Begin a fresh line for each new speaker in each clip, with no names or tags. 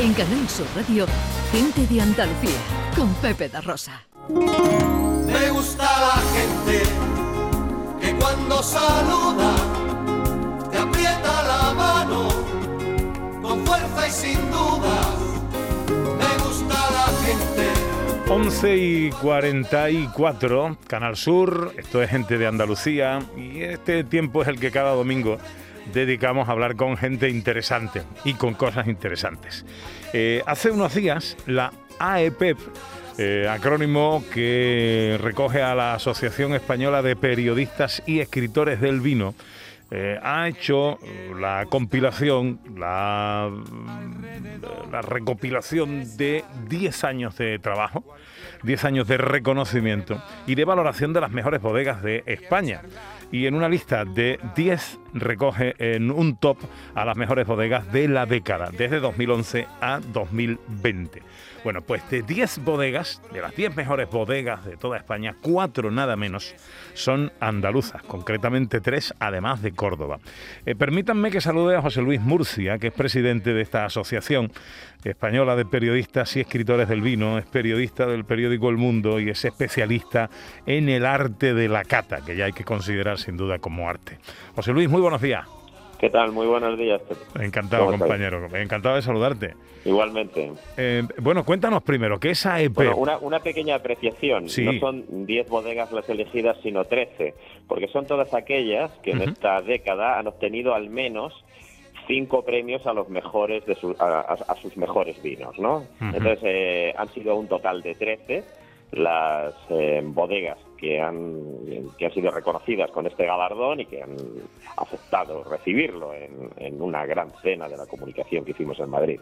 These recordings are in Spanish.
En Canal Sur Radio, Gente de Andalucía, con Pepe da Rosa.
Me gusta la gente que cuando saluda te aprieta la mano con fuerza y sin duda. Me gusta la gente.
11 y 44, Canal Sur, esto es gente de Andalucía y este tiempo es el que cada domingo dedicamos a hablar con gente interesante y con cosas interesantes. Eh, hace unos días la AEPEP, eh, acrónimo que recoge a la Asociación Española de Periodistas y Escritores del Vino, eh, ha hecho la compilación, la, la recopilación de 10 años de trabajo, 10 años de reconocimiento y de valoración de las mejores bodegas de España. Y en una lista de 10 recoge en un top a las mejores bodegas de la década, desde 2011 a 2020. Bueno, pues de 10 bodegas, de las 10 mejores bodegas de toda España, 4 nada menos son andaluzas, concretamente 3 además de Córdoba. Eh, permítanme que salude a José Luis Murcia, que es presidente de esta asociación española de periodistas y escritores del vino, es periodista del periódico El Mundo y es especialista en el arte de la cata, que ya hay que considerar sin duda como arte. José Luis, muy buenos días.
¿Qué tal? Muy buenos días.
Encantado, compañero. Encantado de saludarte.
Igualmente.
Eh, bueno, cuéntanos primero, ¿qué es AEP?
Bueno, una, una pequeña apreciación. No son 10 bodegas las elegidas, sino 13, porque son todas aquellas que en esta década han obtenido al menos cinco premios a los mejores de a, sus mejores vinos, ¿no? Entonces eh, han sido un total de 13 las eh, bodegas que han, que han sido reconocidas con este galardón y que han aceptado recibirlo en, una gran cena de la comunicación que hicimos en Madrid.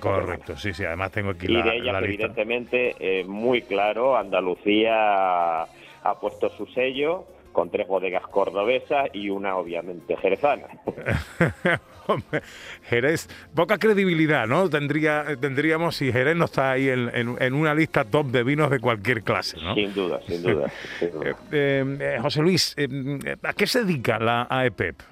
correcto, sí, sí, además tengo aquí
y
la,
de ellas, evidentemente, eh, muy claro, Andalucía ha puesto su sello con tres bodegas cordobesas y una obviamente jerezana.
Jerez, poca credibilidad, ¿no? Tendría, tendríamos si Jerez no está ahí en, una lista top de vinos de cualquier clase, ¿no?
Sin duda, sin duda.
Eh, eh, José Luis, eh, ¿a qué se dedica la AEPEP?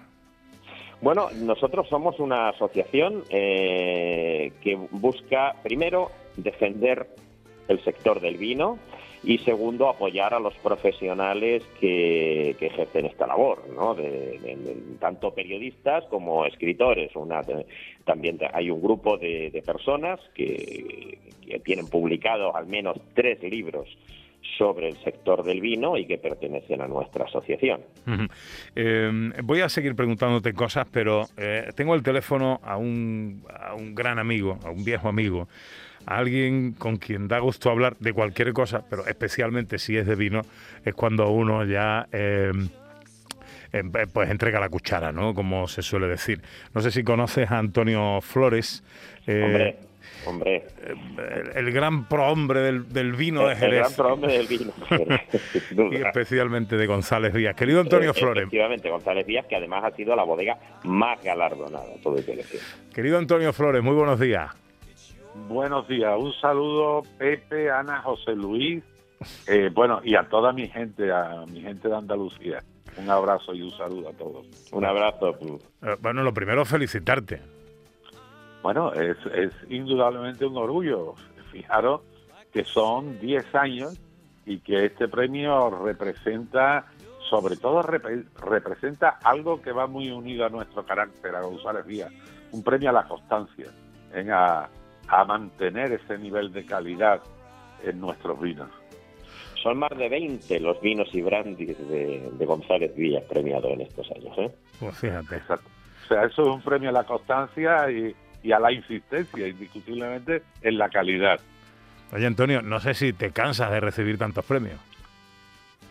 Bueno, nosotros somos una asociación que busca, primero, defender el sector del vino, y segundo, apoyar a los profesionales que, ejercen esta labor, ¿no? De, tanto periodistas como escritores. Una, también hay un grupo de, personas que, tienen publicados al menos tres libros sobre el sector del vino y que pertenecen a nuestra asociación.
Eh, voy a seguir preguntándote cosas, pero eh, tengo el teléfono a un, a un gran amigo, a un viejo amigo, alguien con quien da gusto hablar de cualquier cosa, pero especialmente si es de vino, es cuando uno ya... Em, pues entrega la cuchara, ¿no? Como se suele decir. No sé si conoces a Antonio Flores.
Eh, hombre, hombre.
El, gran prohombre del, del vino de Jerez.
El gran prohombre del vino.
y especialmente de González Díaz. Querido Antonio Flores.
Efectivamente, González Díaz, que además ha sido la bodega más galardonada, todo el que
Querido Antonio Flores, muy buenos días.
Buenos días, un saludo Pepe, Ana, José Luis, eh, bueno, y a toda mi gente, a mi gente de Andalucía. Un abrazo y un saludo a todos.
Un abrazo.
Eh, bueno, lo primero, felicitarte.
Bueno, es, es indudablemente un orgullo. Fijaros que son 10 años y que este premio representa, sobre todo representa algo que va muy unido a nuestro carácter, a González Díaz, un premio a la constancia, en a, a mantener ese nivel de calidad en nuestros vinos.
Son más de 20 los vinos y brandis de, González Villa premiados en estos años. ¿eh?
Pues fíjate.
O sea, eso es un premio a la constancia y, a la insistencia, indiscutiblemente, en la calidad.
Oye, Antonio, no sé si te cansas de recibir tantos premios.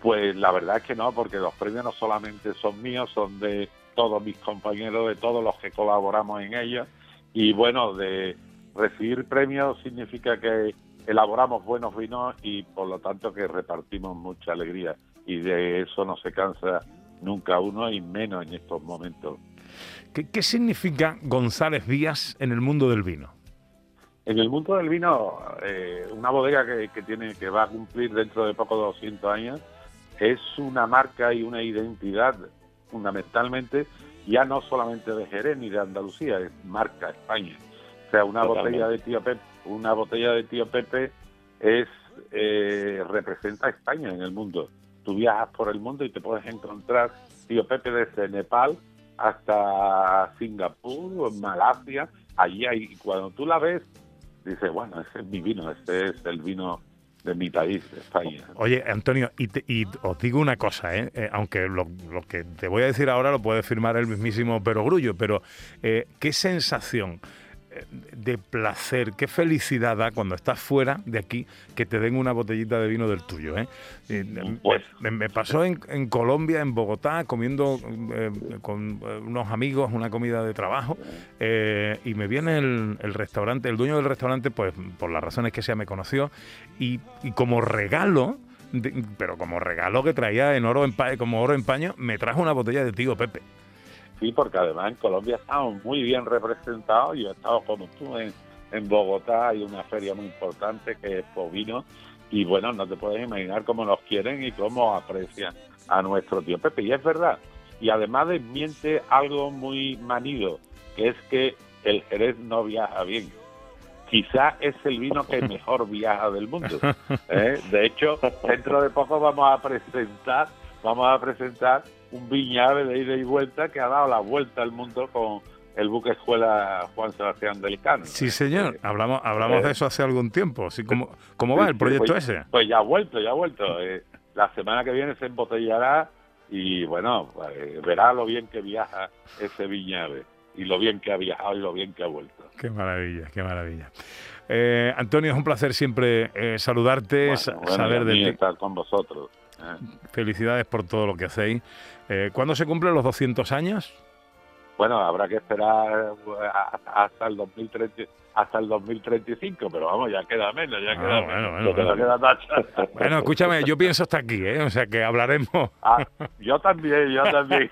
Pues la verdad es que no, porque los premios no solamente son míos, son de todos mis compañeros, de todos los que colaboramos en ellos. Y bueno, de, recibir premios significa que elaboramos buenos vinos y por lo tanto que repartimos mucha alegría y de eso no se cansa nunca uno y menos en estos momentos.
¿Qué, significa González Díaz en el mundo del vino?
En el mundo del vino, eh, una bodega que, que, tiene que va a cumplir dentro de poco 200 años es una marca y una identidad fundamentalmente ya no solamente de Jerez ni de Andalucía, es marca España O sea, una
Totalmente.
botella de tío Pepe, una botella de tío Pepe es eh, representa a España en el mundo. Tú viajas por el mundo y te puedes encontrar tío Pepe desde Nepal hasta Singapur, Malasia, allí hay, cuando tú la ves, dices, bueno, ese es mi vino, este es el vino de mi país, España.
Oye, Antonio, y, te- y os digo una cosa, ¿eh? Eh, aunque lo, que te voy a decir ahora lo puede firmar el mismísimo Perogrullo, pero eh, ¿qué sensación de placer, qué felicidad da cuando estás fuera de aquí que te den una botellita de vino del tuyo? ¿eh? Me-
Pues-
me, me pasó en, en Colombia, en Bogotá, comiendo eh, con eh, unos amigos una comida de trabajo eh, y me viene el, el restaurante, el dueño del restaurante, pues por las razones que sea me conoció y, y como regalo, de- pero como regalo que traía en oro en como oro en paño, me trajo una botella de tío Pepe.
Sí, porque además en Colombia estamos muy bien representados. Yo he estado como tú en, en Bogotá, hay una feria muy importante que es Povino. Y bueno, no te puedes imaginar cómo nos quieren y cómo aprecian a nuestro tío Pepe. Y es verdad. Y además desmiente algo muy manido, que es que el Jerez no viaja bien. Quizá es el vino que mejor viaja del mundo. ¿eh? De hecho, dentro de poco vamos a presentar, vamos a presentar un viñave de ida y vuelta que ha dado la vuelta al mundo con el buque escuela Juan Sebastián del Cano.
Sí, señor. Hablamos, hablamos
Eh,
de eso hace algún tiempo. Así como, ¿Cómo va el proyecto
pues,
ese?
Pues ya ha vuelto, ya ha vuelto. Eh, la semana que viene se embotellará y bueno, pues, verá lo bien que viaja ese viñave y lo bien que ha viajado y lo bien que ha vuelto.
Qué maravilla, qué maravilla. Eh, Antonio, es un placer siempre eh, saludarte,
Bueno, bueno,
saber de ti.
estar con vosotros. ¿Eh?
Felicidades por todo lo que hacéis. Eh, ¿Cuándo se cumplen los 200 años?
Bueno, habrá que esperar eh, hasta el 2030, hasta el 2035, pero vamos, ya queda menos, ya
Ah,
queda
bueno,
menos.
bueno, bueno. Bueno, escúchame, yo pienso hasta aquí, ¿eh? O sea que hablaremos.
Ah, yo también, yo también.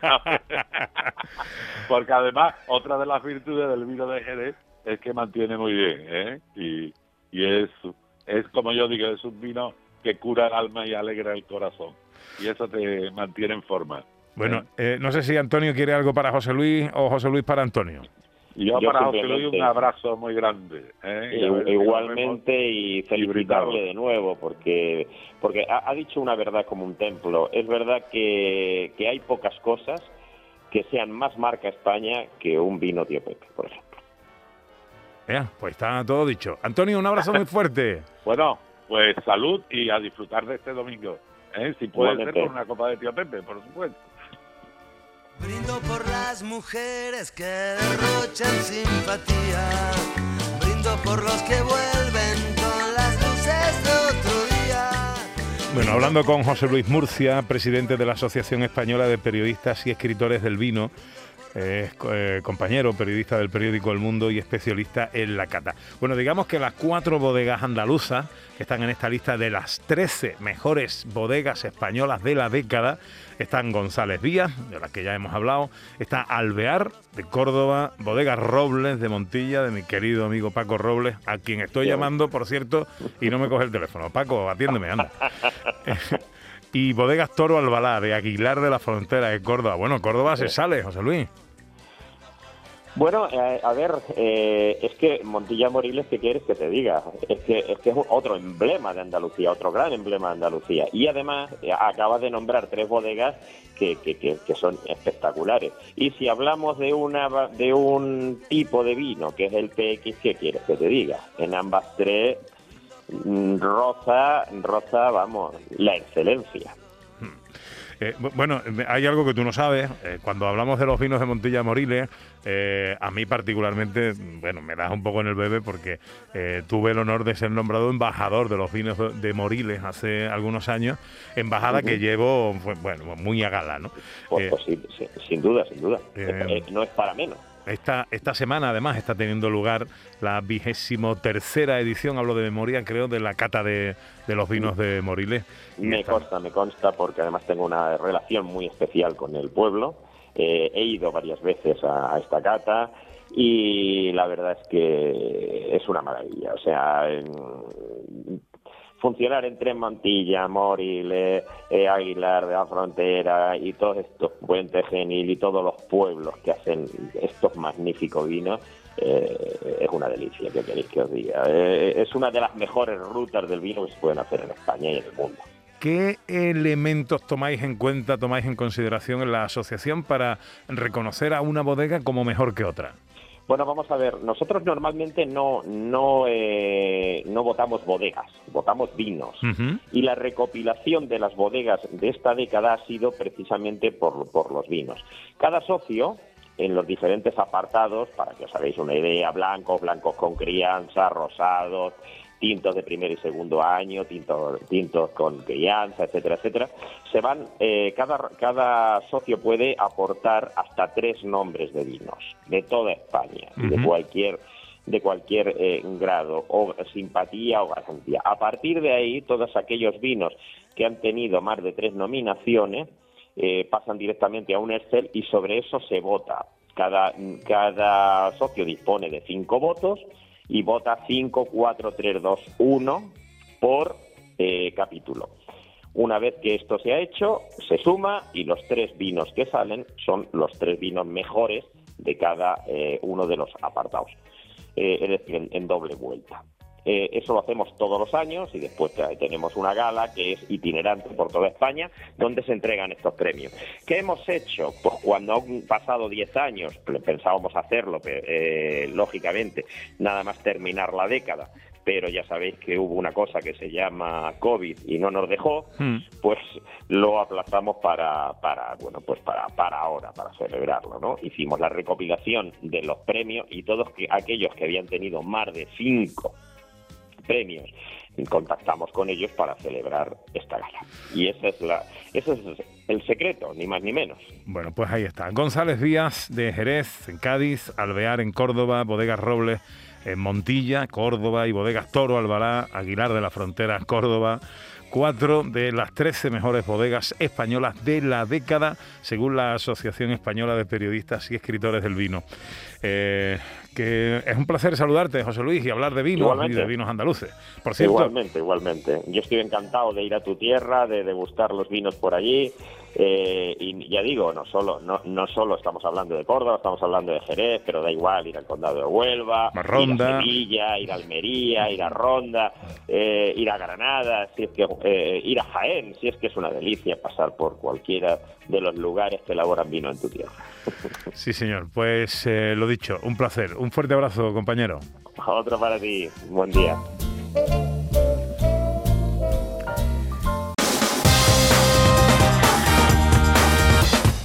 Porque además, otra de las virtudes del vino de Jerez es que mantiene muy bien, ¿eh? Y, y es, es, como yo digo, es un vino que cura el alma y alegra el corazón. Y eso te mantiene en forma.
Bueno, eh, no sé si Antonio quiere algo para José Luis o José Luis para Antonio.
Yo,
Yo
para José Luis un abrazo muy grande. ¿eh? Y ver
Igualmente y felicitarle de nuevo porque porque ha, ha dicho una verdad como un templo. Es verdad que, que hay pocas cosas que sean más marca España que un vino tío Pepe, por ejemplo.
Ya, pues está todo dicho. Antonio, un abrazo muy fuerte.
Bueno, pues salud y a disfrutar de este domingo. ¿eh? Si puede ser con una copa de tío Pepe, por supuesto.
Brindo por las mujeres que derrochan simpatía. Brindo por los que vuelven con las luces de otro día.
Bueno, hablando con José Luis Murcia, presidente de la Asociación Española de Periodistas y Escritores del Vino, es eh, compañero periodista del periódico El Mundo y especialista en la cata. Bueno, digamos que las cuatro bodegas andaluzas que están en esta lista de las 13 mejores bodegas españolas de la década están González Vías, de las que ya hemos hablado, está Alvear de Córdoba, Bodegas Robles de Montilla, de mi querido amigo Paco Robles, a quien estoy llamando, por cierto, y no me coge el teléfono. Paco, atiéndeme, anda. y Bodegas Toro Albalá, de Aguilar de la Frontera, de Córdoba. Bueno, Córdoba se sale, José Luis.
Bueno, eh, a ver, eh, es que Montilla Moriles, ¿qué quieres que te diga? Es que, es que es otro emblema de Andalucía, otro gran emblema de Andalucía. Y además eh, acaba de nombrar tres bodegas que, que, que, que son espectaculares. Y si hablamos de, una, de un tipo de vino, que es el PX, ¿qué quieres que te diga? En ambas tres, mm, roza, roza, vamos, la excelencia.
Eh, bu- bueno, eh, hay algo que tú no sabes. eh, cuando hablamos de los vinos de Montilla Moriles, eh, a mí particularmente, bueno, me das un poco en el bebé porque eh, tuve el honor de ser nombrado embajador de los vinos de- Moriles hace algunos años, embajada que llevo, bueno, muy a gala, ¿no?
Pues, pues sí, sin duda, sin duda. no es para menos.
Esta, esta semana, además, está teniendo lugar la vigésimo tercera edición, hablo de memoria, creo, de la cata de, de los vinos de Moriles.
Me consta, me consta, porque además tengo una relación muy especial con el pueblo. Eh, he ido varias veces a, a esta cata y la verdad es que es una maravilla. O sea, funcionar entre Montilla, Moriles, eh, Aguilar de la Frontera y todos estos Fuente Genil y todos los pueblos que hacen estos magníficos vinos, eh, es una delicia, que queréis que os diga. Eh, es una de las mejores rutas del vino que se pueden hacer en España y en el mundo.
¿Qué elementos tomáis en cuenta, tomáis en consideración en la asociación para reconocer a una bodega como mejor que otra?
Bueno, vamos a ver, nosotros normalmente no, no, eh, no votamos bodegas, votamos vinos. Y la recopilación de las bodegas de esta década ha sido precisamente por, por los vinos. Cada socio en los diferentes apartados, para que os hagáis una idea, blancos, blancos con crianza, rosados, tintos de primer y segundo año, tintos, tintos con crianza, etcétera, etcétera, se van, eh, cada, cada socio puede aportar hasta tres nombres de vinos de toda España, de cualquier de cualquier eh, grado o simpatía o garantía. A partir de ahí, todos aquellos vinos que han tenido más de tres nominaciones eh, pasan directamente a un Excel y sobre eso se vota. Cada, cada socio dispone de cinco votos y vota 5, 4, 3, 2, 1 por eh, capítulo. Una vez que esto se ha hecho, se suma y los tres vinos que salen son los tres vinos mejores de cada eh, uno de los apartados, eh, es decir, en doble vuelta. Eh, eso lo hacemos todos los años y después tenemos una gala que es itinerante por toda España donde se entregan estos premios. ¿Qué hemos hecho? Pues cuando han pasado 10 años, pensábamos hacerlo, eh, lógicamente, nada más terminar la década, pero ya sabéis que hubo una cosa que se llama COVID y no nos dejó, hmm. pues lo aplazamos para, para bueno, pues para, para ahora, para celebrarlo, ¿no? Hicimos la recopilación de los premios y todos aquellos que habían tenido más de cinco premios. Contactamos con ellos para celebrar esta gala. Y esa es la, ese es el secreto, ni más ni menos.
Bueno, pues ahí está. González Díaz de Jerez, en Cádiz, Alvear en Córdoba, Bodegas Robles en Montilla, Córdoba y Bodegas Toro Albalá, Aguilar de la Frontera, Córdoba cuatro de las trece mejores bodegas españolas de la década, según la Asociación Española de Periodistas y Escritores del Vino. Eh, que es un placer saludarte, José Luis, y hablar de vinos y de vinos andaluces. Por cierto,
igualmente, igualmente. Yo estoy encantado de ir a tu tierra, de degustar los vinos por allí. Eh, y ya digo, no solo, no, no solo estamos hablando de Córdoba, estamos hablando de Jerez, pero da igual ir al condado de Huelva, ir a Sevilla, ir a Almería, ir a Ronda, eh, ir a Granada, si es que eh, ir a Jaén, si es que es una delicia pasar por cualquiera de los lugares que elaboran vino en tu tierra.
Sí, señor. Pues lo dicho, un placer. Un fuerte abrazo, compañero.
Otro para ti. Buen día.